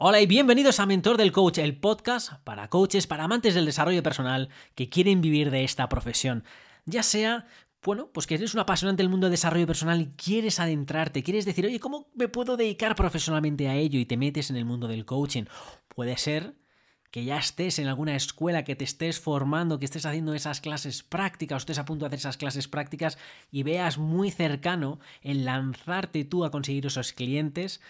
Hola y bienvenidos a Mentor del Coach, el podcast para coaches, para amantes del desarrollo personal que quieren vivir de esta profesión. Ya sea, bueno, pues que eres un apasionante del mundo del desarrollo personal y quieres adentrarte, quieres decir, oye, ¿cómo me puedo dedicar profesionalmente a ello? Y te metes en el mundo del coaching. Puede ser que ya estés en alguna escuela, que te estés formando, que estés haciendo esas clases prácticas, o estés a punto de hacer esas clases prácticas y veas muy cercano el lanzarte tú a conseguir esos clientes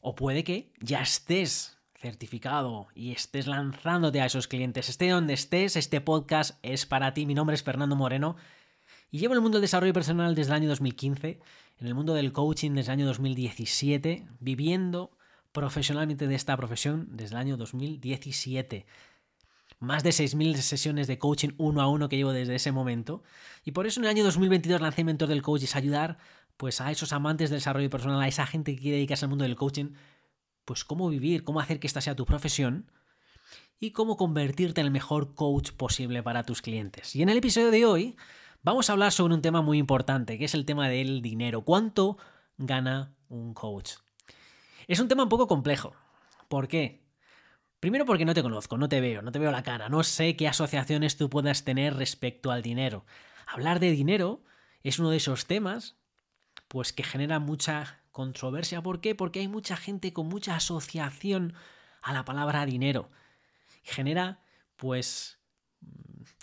o puede que ya estés certificado y estés lanzándote a esos clientes. Esté donde estés, este podcast es para ti. Mi nombre es Fernando Moreno y llevo en el mundo del desarrollo personal desde el año 2015, en el mundo del coaching desde el año 2017, viviendo profesionalmente de esta profesión desde el año 2017 más de 6.000 sesiones de coaching uno a uno que llevo desde ese momento. Y por eso en el año 2022 lancé Mentor del Coach, es ayudar pues a esos amantes del desarrollo personal, a esa gente que quiere dedicarse al mundo del coaching, pues cómo vivir, cómo hacer que esta sea tu profesión y cómo convertirte en el mejor coach posible para tus clientes. Y en el episodio de hoy vamos a hablar sobre un tema muy importante, que es el tema del dinero. ¿Cuánto gana un coach? Es un tema un poco complejo. ¿Por qué? Primero porque no te conozco, no te veo, no te veo la cara, no sé qué asociaciones tú puedas tener respecto al dinero. Hablar de dinero es uno de esos temas pues que genera mucha controversia. ¿Por qué? Porque hay mucha gente con mucha asociación a la palabra dinero. Genera, pues,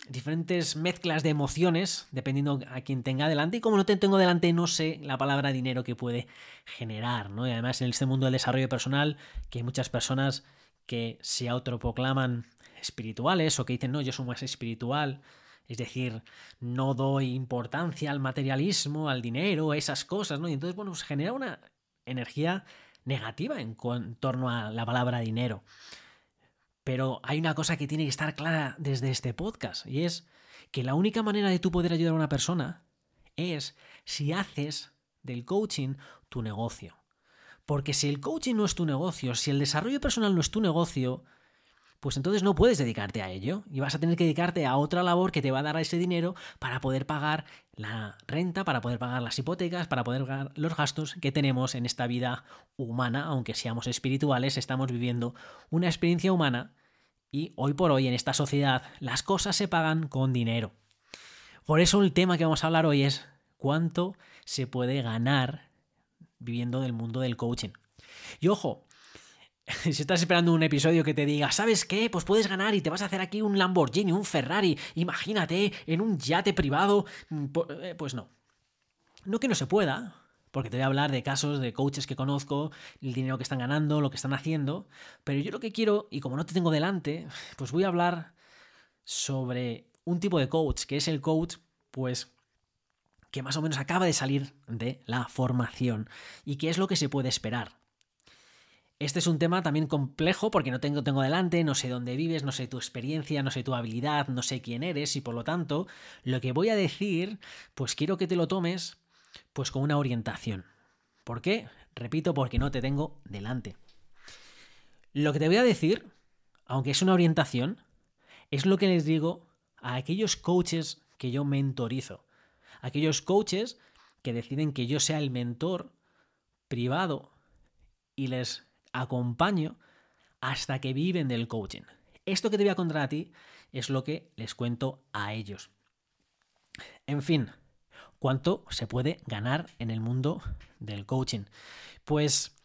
diferentes mezclas de emociones, dependiendo a quien tenga delante. Y como no te tengo delante, no sé la palabra dinero que puede generar, ¿no? Y además en este mundo del desarrollo personal, que hay muchas personas que se autoproclaman espirituales o que dicen, no, yo soy más espiritual, es decir, no doy importancia al materialismo, al dinero, a esas cosas, ¿no? Y entonces, bueno, se genera una energía negativa en, torno a la palabra dinero. Pero hay una cosa que tiene que estar clara desde este podcast, y es que la única manera de tú poder ayudar a una persona es si haces del coaching tu negocio. Porque si el coaching no es tu negocio, si el desarrollo personal no es tu negocio, pues entonces no puedes dedicarte a ello y vas a tener que dedicarte a otra labor que te va a dar ese dinero para poder pagar la renta, para poder pagar las hipotecas, para poder pagar los gastos que tenemos en esta vida humana, aunque seamos espirituales, estamos viviendo una experiencia humana y hoy por hoy en esta sociedad las cosas se pagan con dinero. Por eso el tema que vamos a hablar hoy es cuánto se puede ganar viviendo del mundo del coaching. Y ojo, si estás esperando un episodio que te diga, ¿sabes qué? Pues puedes ganar y te vas a hacer aquí un Lamborghini, un Ferrari, imagínate, en un yate privado. Mm, eh, pues no. No que no se pueda, porque te voy a hablar de casos de coaches que conozco, el dinero que están ganando, lo que están haciendo, pero yo lo que quiero, y como no te tengo delante, pues voy a hablar sobre un tipo de coach, que es el coach, pues que más o menos acaba de salir de la formación y qué es lo que se puede esperar. Este es un tema también complejo porque no tengo, tengo delante, no sé dónde vives, no sé tu experiencia, no sé tu habilidad, no sé quién eres y por lo tanto lo que voy a decir pues quiero que te lo tomes pues con una orientación. ¿Por qué? Repito, porque no te tengo delante. Lo que te voy a decir, aunque es una orientación, es lo que les digo a aquellos coaches que yo mentorizo. Aquellos coaches que deciden que yo sea el mentor privado y les acompaño hasta que viven del coaching. Esto que te voy a contar a ti es lo que les cuento a ellos. En fin, ¿cuánto se puede ganar en el mundo del coaching? Pues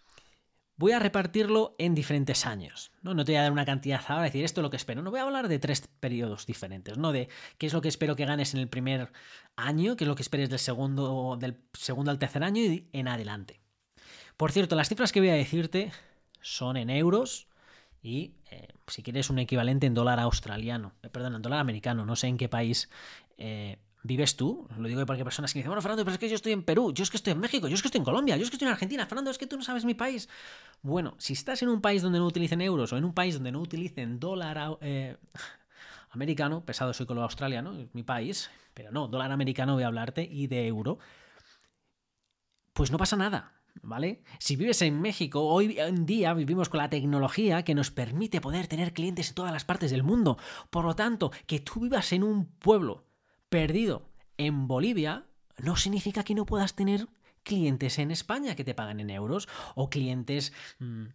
voy a repartirlo en diferentes años. ¿no? no te voy a dar una cantidad ahora, decir esto es lo que espero. No voy a hablar de tres periodos diferentes, ¿no? De qué es lo que espero que ganes en el primer año, qué es lo que esperes del segundo, del segundo al tercer año y en adelante. Por cierto, las cifras que voy a decirte son en euros y eh, si quieres un equivalente en dólar australiano, eh, perdón, en dólar americano, no sé en qué país eh, vives tú, lo digo porque hay personas que dicen, bueno, Fernando, pero es que yo estoy en Perú, yo es que estoy en México, yo es que estoy en Colombia, yo es que estoy en Argentina, Fernando, es que tú no sabes mi país. Bueno, si estás en un país donde no utilicen euros o en un país donde no utilicen dólar americano, pesado soy con lo australiano, es mi país, pero no, dólar americano voy a hablarte y de euro, pues no pasa nada ¿vale? Si vives en México, hoy en día vivimos con la tecnología que nos permite poder tener clientes en todas las partes del mundo. Por lo tanto, que tú vivas en un pueblo perdido en Bolivia no significa que no puedas tener clientes en España que te pagan en euros o clientes... Mm,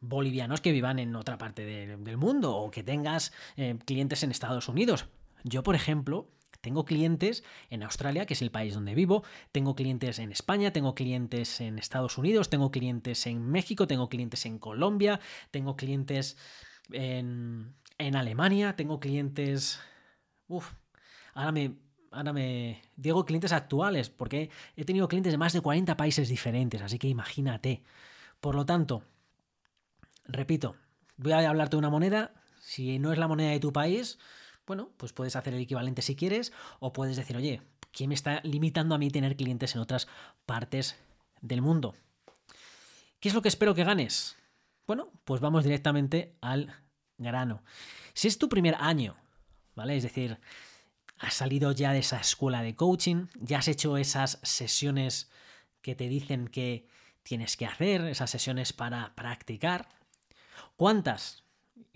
bolivianos que vivan en otra parte del mundo o que tengas eh, clientes en Estados Unidos. Yo, por ejemplo, tengo clientes en Australia, que es el país donde vivo, tengo clientes en España, tengo clientes en Estados Unidos, tengo clientes en México, tengo clientes en Colombia, tengo clientes en, en Alemania, tengo clientes... Uf, ahora me, ahora me digo clientes actuales, porque he tenido clientes de más de 40 países diferentes, así que imagínate. Por lo tanto, repito, voy a hablarte de una moneda, si no es la moneda de tu país, bueno, pues puedes hacer el equivalente si quieres o puedes decir, oye, ¿quién me está limitando a mí tener clientes en otras partes del mundo? ¿Qué es lo que espero que ganes? Bueno, pues vamos directamente al grano. Si es tu primer año, ¿vale? Es decir, has salido ya de esa escuela de coaching, ya has hecho esas sesiones que te dicen que tienes que hacer, esas sesiones para practicar. ¿Cuántas?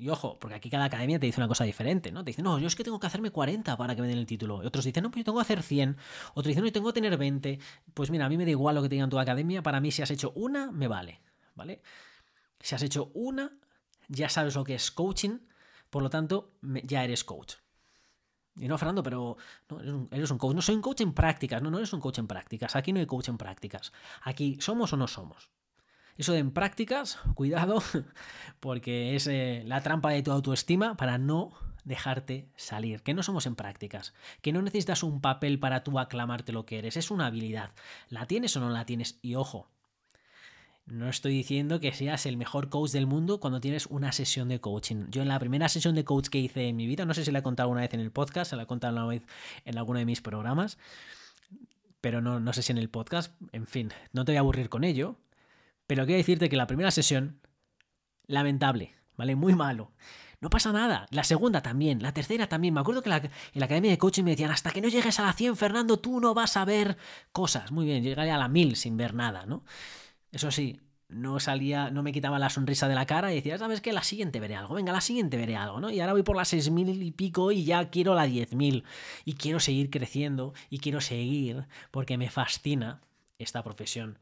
Y ojo, porque aquí cada academia te dice una cosa diferente, ¿no? Te dicen, no, yo es que tengo que hacerme 40 para que me den el título. Y otros dicen, no, pues yo tengo que hacer 100. Otros dicen, no, yo tengo que tener 20. Pues mira, a mí me da igual lo que te digan tu academia. Para mí, si has hecho una, me vale, ¿vale? Si has hecho una, ya sabes lo que es coaching. Por lo tanto, ya eres coach. Y no, Fernando, pero eres, un, coach. No soy un coach en prácticas. No, no eres un coach en prácticas. Aquí no hay coach en prácticas. Aquí somos o no somos. Eso de en prácticas, cuidado, porque es eh, la trampa de tu autoestima para no dejarte salir. Que no somos en prácticas, que no necesitas un papel para tú aclamarte lo que eres, es una habilidad. ¿La tienes o no la tienes? Y ojo, no estoy diciendo que seas el mejor coach del mundo cuando tienes una sesión de coaching. Yo en la primera sesión de coach que hice en mi vida, no sé si la he contado una vez en el podcast, se la he contado una vez en alguno de mis programas, pero no, no sé si en el podcast, en fin, no te voy a aburrir con ello. Pero quiero decirte que la primera sesión, lamentable, ¿vale? Muy malo. No pasa nada. La segunda también, la tercera también. Me acuerdo que en la academia de coaching me decían, hasta que no llegues a la 100, Fernando, tú no vas a ver cosas. Muy bien, llegaré a la 1000 sin ver nada, ¿no? Eso sí, no salía, no me quitaba la sonrisa de la cara y decía, ¿sabes qué? La siguiente veré algo, venga, la siguiente veré algo, ¿no? Y ahora voy por las 6.000 y pico y ya quiero la 10.000 y quiero seguir creciendo y quiero seguir porque me fascina esta profesión.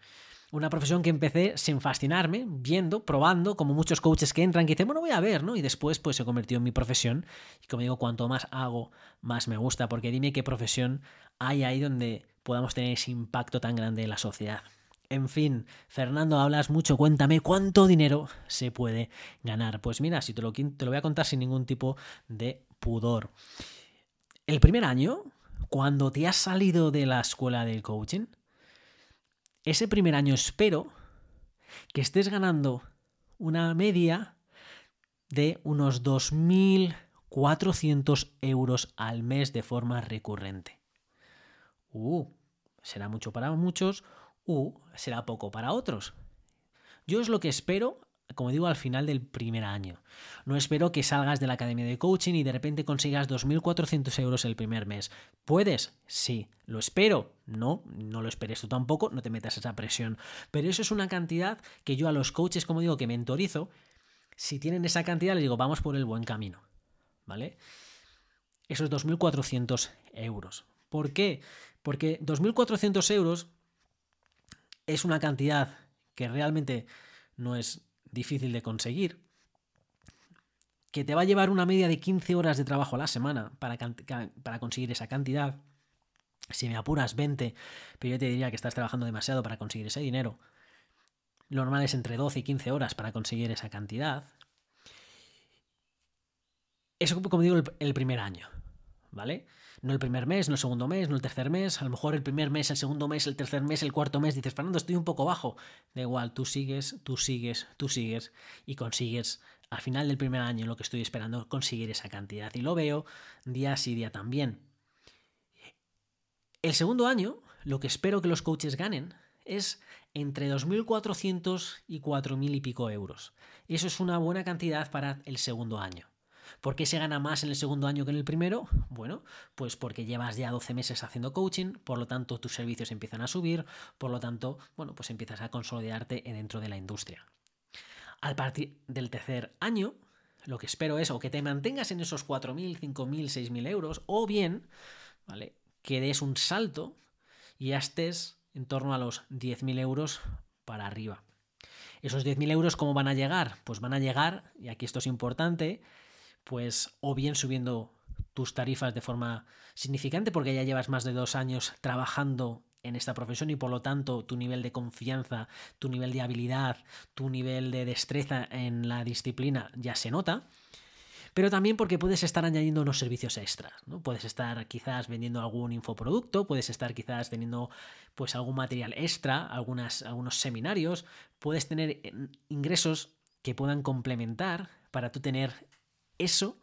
Una profesión que empecé sin fascinarme, viendo, probando, como muchos coaches que entran que dicen, bueno, voy a ver, ¿no? Y después pues se convirtió en mi profesión. Y como digo, cuanto más hago, más me gusta, porque dime qué profesión hay ahí donde podamos tener ese impacto tan grande en la sociedad. En fin, Fernando, hablas mucho, cuéntame cuánto dinero se puede ganar. Pues mira, si te lo, te lo voy a contar sin ningún tipo de pudor. El primer año, cuando te has salido de la escuela de coaching, ese primer año espero que estés ganando una media de unos 2.400 euros al mes de forma recurrente. Uh, será mucho para muchos, uh, será poco para otros. Yo es lo que espero como digo, al final del primer año. No espero que salgas de la academia de coaching y de repente consigas 2.400 euros el primer mes. ¿Puedes? Sí. ¿Lo espero? No, no lo esperes tú tampoco, no te metas esa presión. Pero eso es una cantidad que yo a los coaches, como digo, que mentorizo, si tienen esa cantidad, les digo, vamos por el buen camino. ¿Vale? Esos 2.400 euros. ¿Por qué? Porque 2.400 euros es una cantidad que realmente no es difícil de conseguir, que te va a llevar una media de 15 horas de trabajo a la semana para, para conseguir esa cantidad. Si me apuras 20, pero yo te diría que estás trabajando demasiado para conseguir ese dinero. Lo normal es entre 12 y 15 horas para conseguir esa cantidad. Eso, como digo, el primer año, ¿vale? No el primer mes, no el segundo mes, no el tercer mes, a lo mejor el primer mes, el segundo mes, el tercer mes, el cuarto mes, dices, Fernando, estoy un poco bajo. Da igual, tú sigues, tú sigues, tú sigues y consigues al final del primer año lo que estoy esperando, conseguir esa cantidad. Y lo veo día sí día también. El segundo año, lo que espero que los coaches ganen es entre 2.400 y 4.000 y pico euros. Eso es una buena cantidad para el segundo año. ¿Por qué se gana más en el segundo año que en el primero? Bueno, pues porque llevas ya 12 meses haciendo coaching, por lo tanto tus servicios empiezan a subir, por lo tanto, bueno, pues empiezas a consolidarte dentro de la industria. Al partir del tercer año, lo que espero es o que te mantengas en esos 4.000, 5.000, 6.000 euros, o bien, ¿vale? Que des un salto y ya estés en torno a los 10.000 euros para arriba. Esos 10.000 euros, ¿cómo van a llegar? Pues van a llegar, y aquí esto es importante, pues o bien subiendo tus tarifas de forma significante porque ya llevas más de dos años trabajando en esta profesión y por lo tanto tu nivel de confianza, tu nivel de habilidad, tu nivel de destreza en la disciplina ya se nota. Pero también porque puedes estar añadiendo unos servicios extras, ¿no? Puedes estar quizás vendiendo algún infoproducto, puedes estar quizás teniendo pues algún material extra, algunas, algunos seminarios, puedes tener eh, ingresos que puedan complementar para tú tener eso,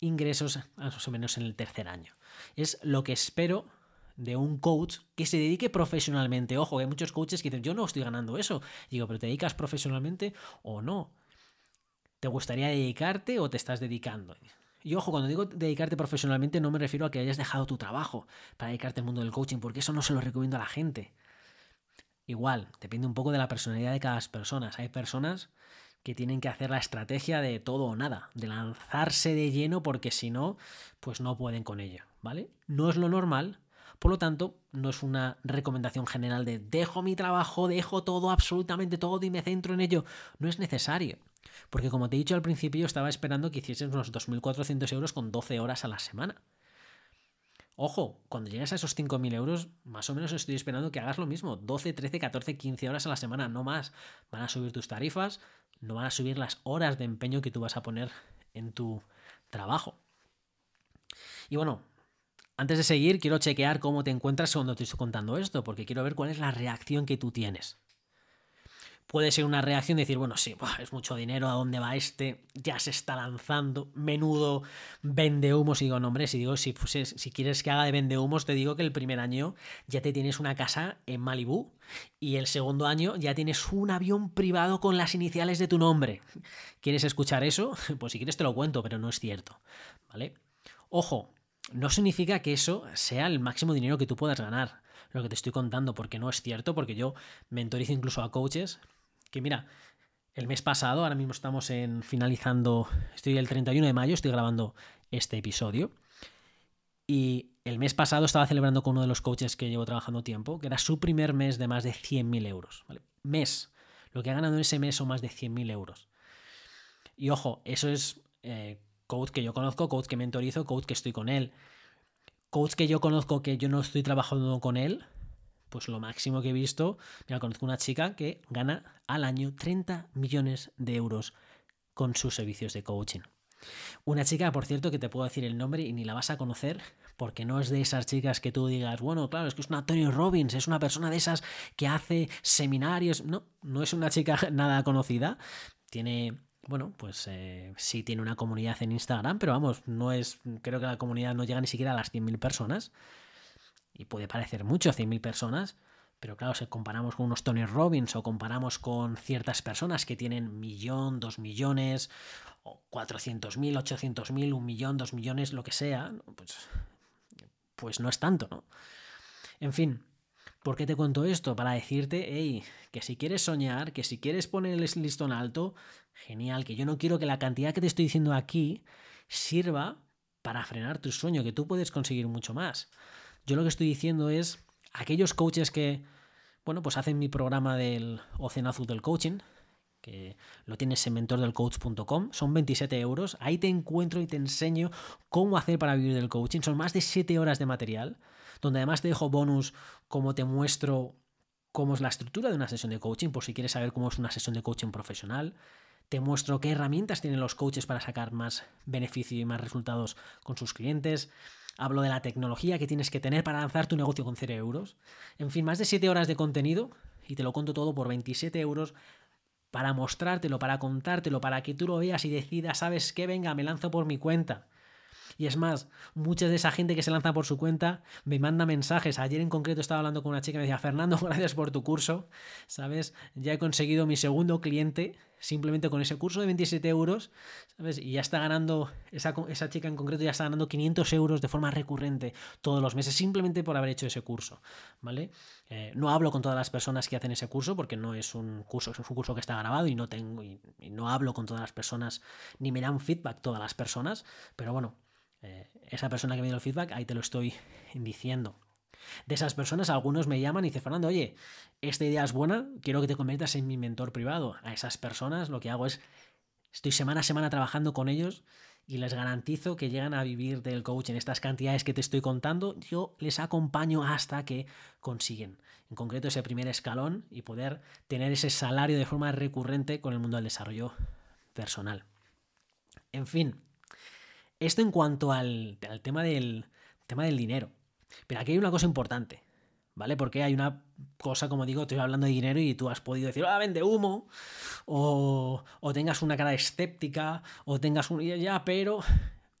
ingresos más o menos en el tercer año. Es lo que espero de un coach que se dedique profesionalmente. Ojo, hay muchos coaches que dicen, yo no estoy ganando eso. Digo, pero ¿te dedicas profesionalmente o no? ¿Te gustaría dedicarte o te estás dedicando? Y ojo, cuando digo dedicarte profesionalmente no me refiero a que hayas dejado tu trabajo para dedicarte al mundo del coaching, porque eso no se lo recomiendo a la gente. Igual, depende un poco de la personalidad de cada persona. Hay personas que tienen que hacer la estrategia de todo o nada, de lanzarse de lleno porque si no, pues no pueden con ello, ¿vale? No es lo normal, por lo tanto, no es una recomendación general de dejo mi trabajo, dejo todo, absolutamente todo y me centro en ello. No es necesario. Porque como te he dicho al principio, estaba esperando que hicieses unos 2.400 euros con 12 horas a la semana. Ojo, cuando llegues a esos 5.000 euros, más o menos estoy esperando que hagas lo mismo. 12, 13, 14, 15 horas a la semana, no más. Van a subir tus tarifas, no van a subir las horas de empeño que tú vas a poner en tu trabajo. Y bueno, antes de seguir, quiero chequear cómo te encuentras cuando te estoy contando esto, porque quiero ver cuál es la reacción que tú tienes. Puede ser una reacción de decir, bueno, sí, es mucho dinero, ¿a dónde va este? Ya se está lanzando, menudo vende humos. Y digo, no, hombre, si digo, si, si quieres que haga de vende humos, te digo que el primer año ya te tienes una casa en Malibú y el segundo año ya tienes un avión privado con las iniciales de tu nombre. ¿Quieres escuchar eso? Pues si quieres te lo cuento, pero no es cierto, ¿vale? Ojo, no significa que eso sea el máximo dinero que tú puedas ganar, lo que te estoy contando, porque no es cierto, porque yo mentorizo incluso a coaches que mira, el mes pasado, ahora mismo estamos en finalizando, estoy el 31 de mayo, estoy grabando este episodio, y el mes pasado estaba celebrando con uno de los coaches que llevo trabajando tiempo, que era su primer mes de más de 100.000 euros. Mes. Lo que ha ganado en ese mes son más de 100.000 euros. Y ojo, eso es eh, coach que yo conozco, coach que mentorizo, coach que estoy con él. Coach que yo conozco que yo no estoy trabajando con él, pues lo máximo que he visto, mira, conozco una chica que gana al año 30 millones de euros con sus servicios de coaching. Una chica, por cierto, que te puedo decir el nombre y ni la vas a conocer, porque no es de esas chicas que tú digas, bueno, claro, es que es una Tony Robbins, es una persona de esas que hace seminarios. No, no es una chica nada conocida. Tiene bueno, pues eh, sí tiene una comunidad en Instagram, pero vamos, no es, creo que la comunidad no llega ni siquiera a las 100.000 personas. Y puede parecer mucho 100.000 personas, pero claro, si comparamos con unos Tony Robbins o comparamos con ciertas personas que tienen millón, dos millones, o 400.000, 800.000, un millón, dos millones, lo que sea, pues, pues no es tanto, ¿no? En fin, ¿Por qué te cuento esto? Para decirte, hey, que si quieres soñar, que si quieres poner el listón alto, genial, que yo no quiero que la cantidad que te estoy diciendo aquí sirva para frenar tu sueño, que tú puedes conseguir mucho más. Yo lo que estoy diciendo es, aquellos coaches que, bueno, pues hacen mi programa del Océano Azul del Coaching, que lo tienes en mentordelcoach.com, son 27 euros, ahí te encuentro y te enseño cómo hacer para vivir del coaching, son más de 7 horas de material donde además te dejo bonus como te muestro cómo es la estructura de una sesión de coaching, por si quieres saber cómo es una sesión de coaching profesional. Te muestro qué herramientas tienen los coaches para sacar más beneficio y más resultados con sus clientes. Hablo de la tecnología que tienes que tener para lanzar tu negocio con 0 euros. En fin, más de 7 horas de contenido y te lo cuento todo por 27 euros para mostrártelo, para contártelo, para que tú lo veas y decidas, sabes qué, venga, me lanzo por mi cuenta. Y es más, mucha de esa gente que se lanza por su cuenta me manda mensajes. Ayer en concreto estaba hablando con una chica y me decía, Fernando, gracias por tu curso. ¿Sabes? Ya he conseguido mi segundo cliente simplemente con ese curso de 27 euros, ¿sabes? Y ya está ganando, esa, esa chica en concreto ya está ganando 500 euros de forma recurrente todos los meses simplemente por haber hecho ese curso, ¿vale? Eh, no hablo con todas las personas que hacen ese curso porque no es un curso, es un curso que está grabado y no tengo, y no hablo con todas las personas, ni me dan feedback todas las personas, pero bueno, eh, esa persona que me dio el feedback, ahí te lo estoy diciendo. De esas personas, algunos me llaman y dicen, Fernando, oye, esta idea es buena, quiero que te conviertas en mi mentor privado. A esas personas lo que hago es, estoy semana a semana trabajando con ellos y les garantizo que llegan a vivir del coach en estas cantidades que te estoy contando. Yo les acompaño hasta que consiguen, en concreto, ese primer escalón y poder tener ese salario de forma recurrente con el mundo del desarrollo personal. En fin, esto en cuanto al, al tema, del, tema del dinero. Pero aquí hay una cosa importante, ¿vale? Porque hay una cosa, como digo, estoy hablando de dinero y tú has podido decir, ah, vende humo, o, o tengas una cara escéptica, o tengas un... Ya, pero...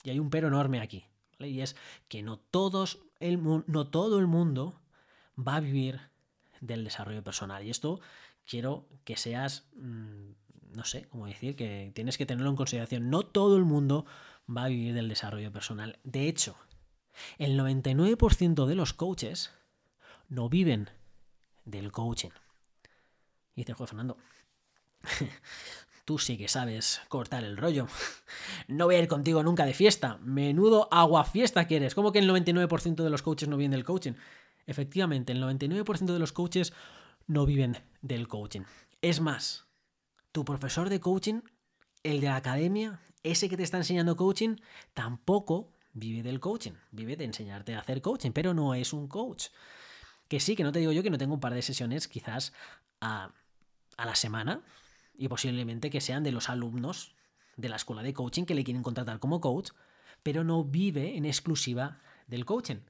Y hay un pero enorme aquí, ¿vale? Y es que no, todos el, no todo el mundo va a vivir del desarrollo personal. Y esto quiero que seas, mm, no sé cómo decir, que tienes que tenerlo en consideración. No todo el mundo va a vivir del desarrollo personal. De hecho, el 99% de los coaches no viven del coaching. Y dice, Juan Fernando, tú sí que sabes cortar el rollo. No voy a ir contigo nunca de fiesta. Menudo agua fiesta quieres. ¿Cómo que el 99% de los coaches no viven del coaching? Efectivamente, el 99% de los coaches no viven del coaching. Es más, tu profesor de coaching, el de la academia, ese que te está enseñando coaching, tampoco vive del coaching, vive de enseñarte a hacer coaching, pero no es un coach. Que sí, que no te digo yo que no tengo un par de sesiones quizás a, la semana y posiblemente que sean de los alumnos de la escuela de coaching que le quieren contratar como coach, pero no vive en exclusiva del coaching.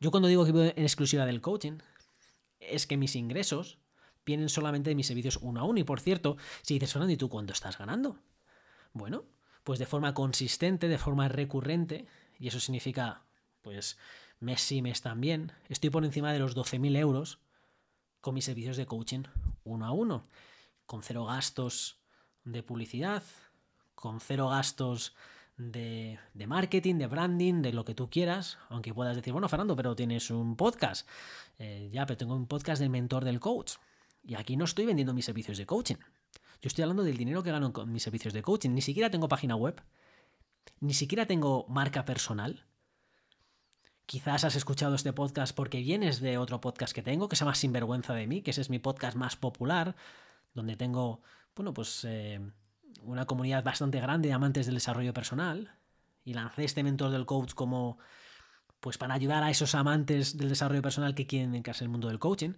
Yo cuando digo que vivo en exclusiva del coaching, es que mis ingresos vienen solamente de mis servicios uno a uno. Y por cierto, si dices, Fernando, ¿y tú cuánto estás ganando? Bueno, pues de forma consistente, de forma recurrente, y eso significa, pues, mes y mes también, estoy por encima de los 12.000 euros con mis servicios de coaching uno a uno, con cero gastos de publicidad, con cero gastos de, de, marketing, de branding, de lo que tú quieras, aunque puedas decir, bueno, Fernando, pero tienes un podcast. Eh, ya, pero tengo un podcast del mentor del coach. Y aquí no estoy vendiendo mis servicios de coaching. Yo estoy hablando del dinero que gano con mis servicios de coaching. Ni siquiera tengo página web. Ni siquiera tengo marca personal. Quizás has escuchado este podcast porque vienes de otro podcast que tengo, que se llama Sinvergüenza de mí, que ese es mi podcast más popular, donde tengo, bueno, pues eh, una comunidad bastante grande de amantes del desarrollo personal. Y lancé este mentor del coach como, pues para ayudar a esos amantes del desarrollo personal que quieren dedicarse al mundo del coaching.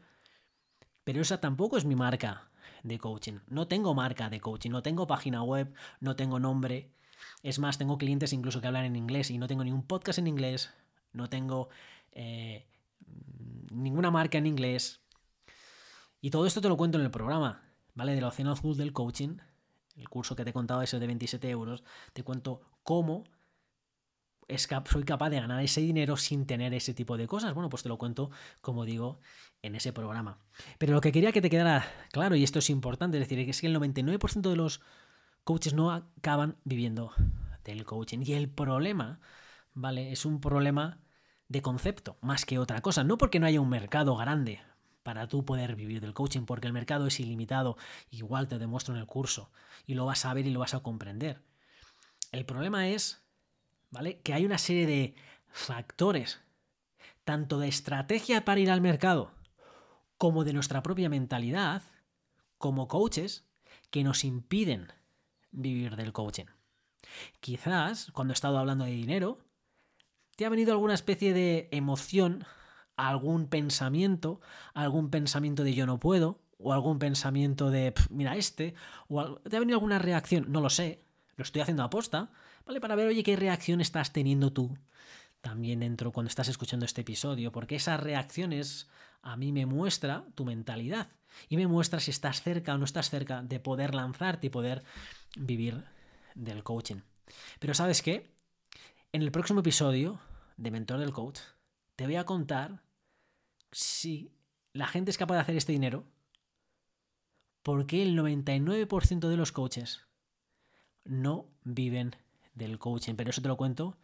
Pero esa tampoco es mi marca de coaching. No tengo marca de coaching, no tengo página web, no tengo nombre. Es más, tengo clientes incluso que hablan en inglés y no tengo ningún podcast en inglés, no tengo eh, ninguna marca en inglés. Y todo esto te lo cuento en el programa, ¿vale? Del Océano Azul del Coaching, el curso que te he contado, ese de 27 euros, te cuento cómo soy capaz de ganar ese dinero sin tener ese tipo de cosas. Bueno, pues te lo cuento, como digo, en ese programa. Pero lo que quería que te quedara claro, y esto es importante, es decir, es que el 99% de los coaches no acaban viviendo del coaching. Y el problema, ¿vale? Es un problema de concepto, más que otra cosa. No porque no haya un mercado grande para tú poder vivir del coaching, porque el mercado es ilimitado, igual te demuestro en el curso, y lo vas a ver y lo vas a comprender. El problema es, ¿vale? Que hay una serie de factores, tanto de estrategia para ir al mercado, como de nuestra propia mentalidad, como coaches, que nos impiden vivir del coaching. Quizás, cuando he estado hablando de dinero, te ha venido alguna especie de emoción, algún pensamiento, algún pensamiento de yo no puedo, o algún pensamiento de mira este, o te ha venido alguna reacción, no lo sé, lo estoy haciendo a posta, ¿vale? Para ver, oye, qué reacción estás teniendo tú también dentro cuando estás escuchando este episodio, porque esas reacciones a mí me muestra tu mentalidad y me muestra si estás cerca o no estás cerca de poder lanzarte y poder vivir del coaching. Pero sabes qué? En el próximo episodio de Mentor del Coach te voy a contar si la gente es capaz de hacer este dinero, porque el 99% de los coaches no viven del coaching. Pero eso te lo cuento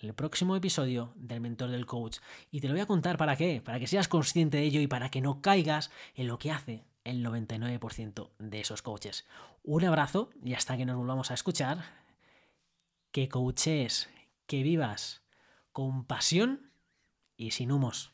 en el próximo episodio del Mentor del Coach. Y te lo voy a contar para qué, para que seas consciente de ello y para que no caigas en lo que hace el 99% de esos coaches. Un abrazo y hasta que nos volvamos a escuchar, que coaches, que vivas con pasión y sin humos.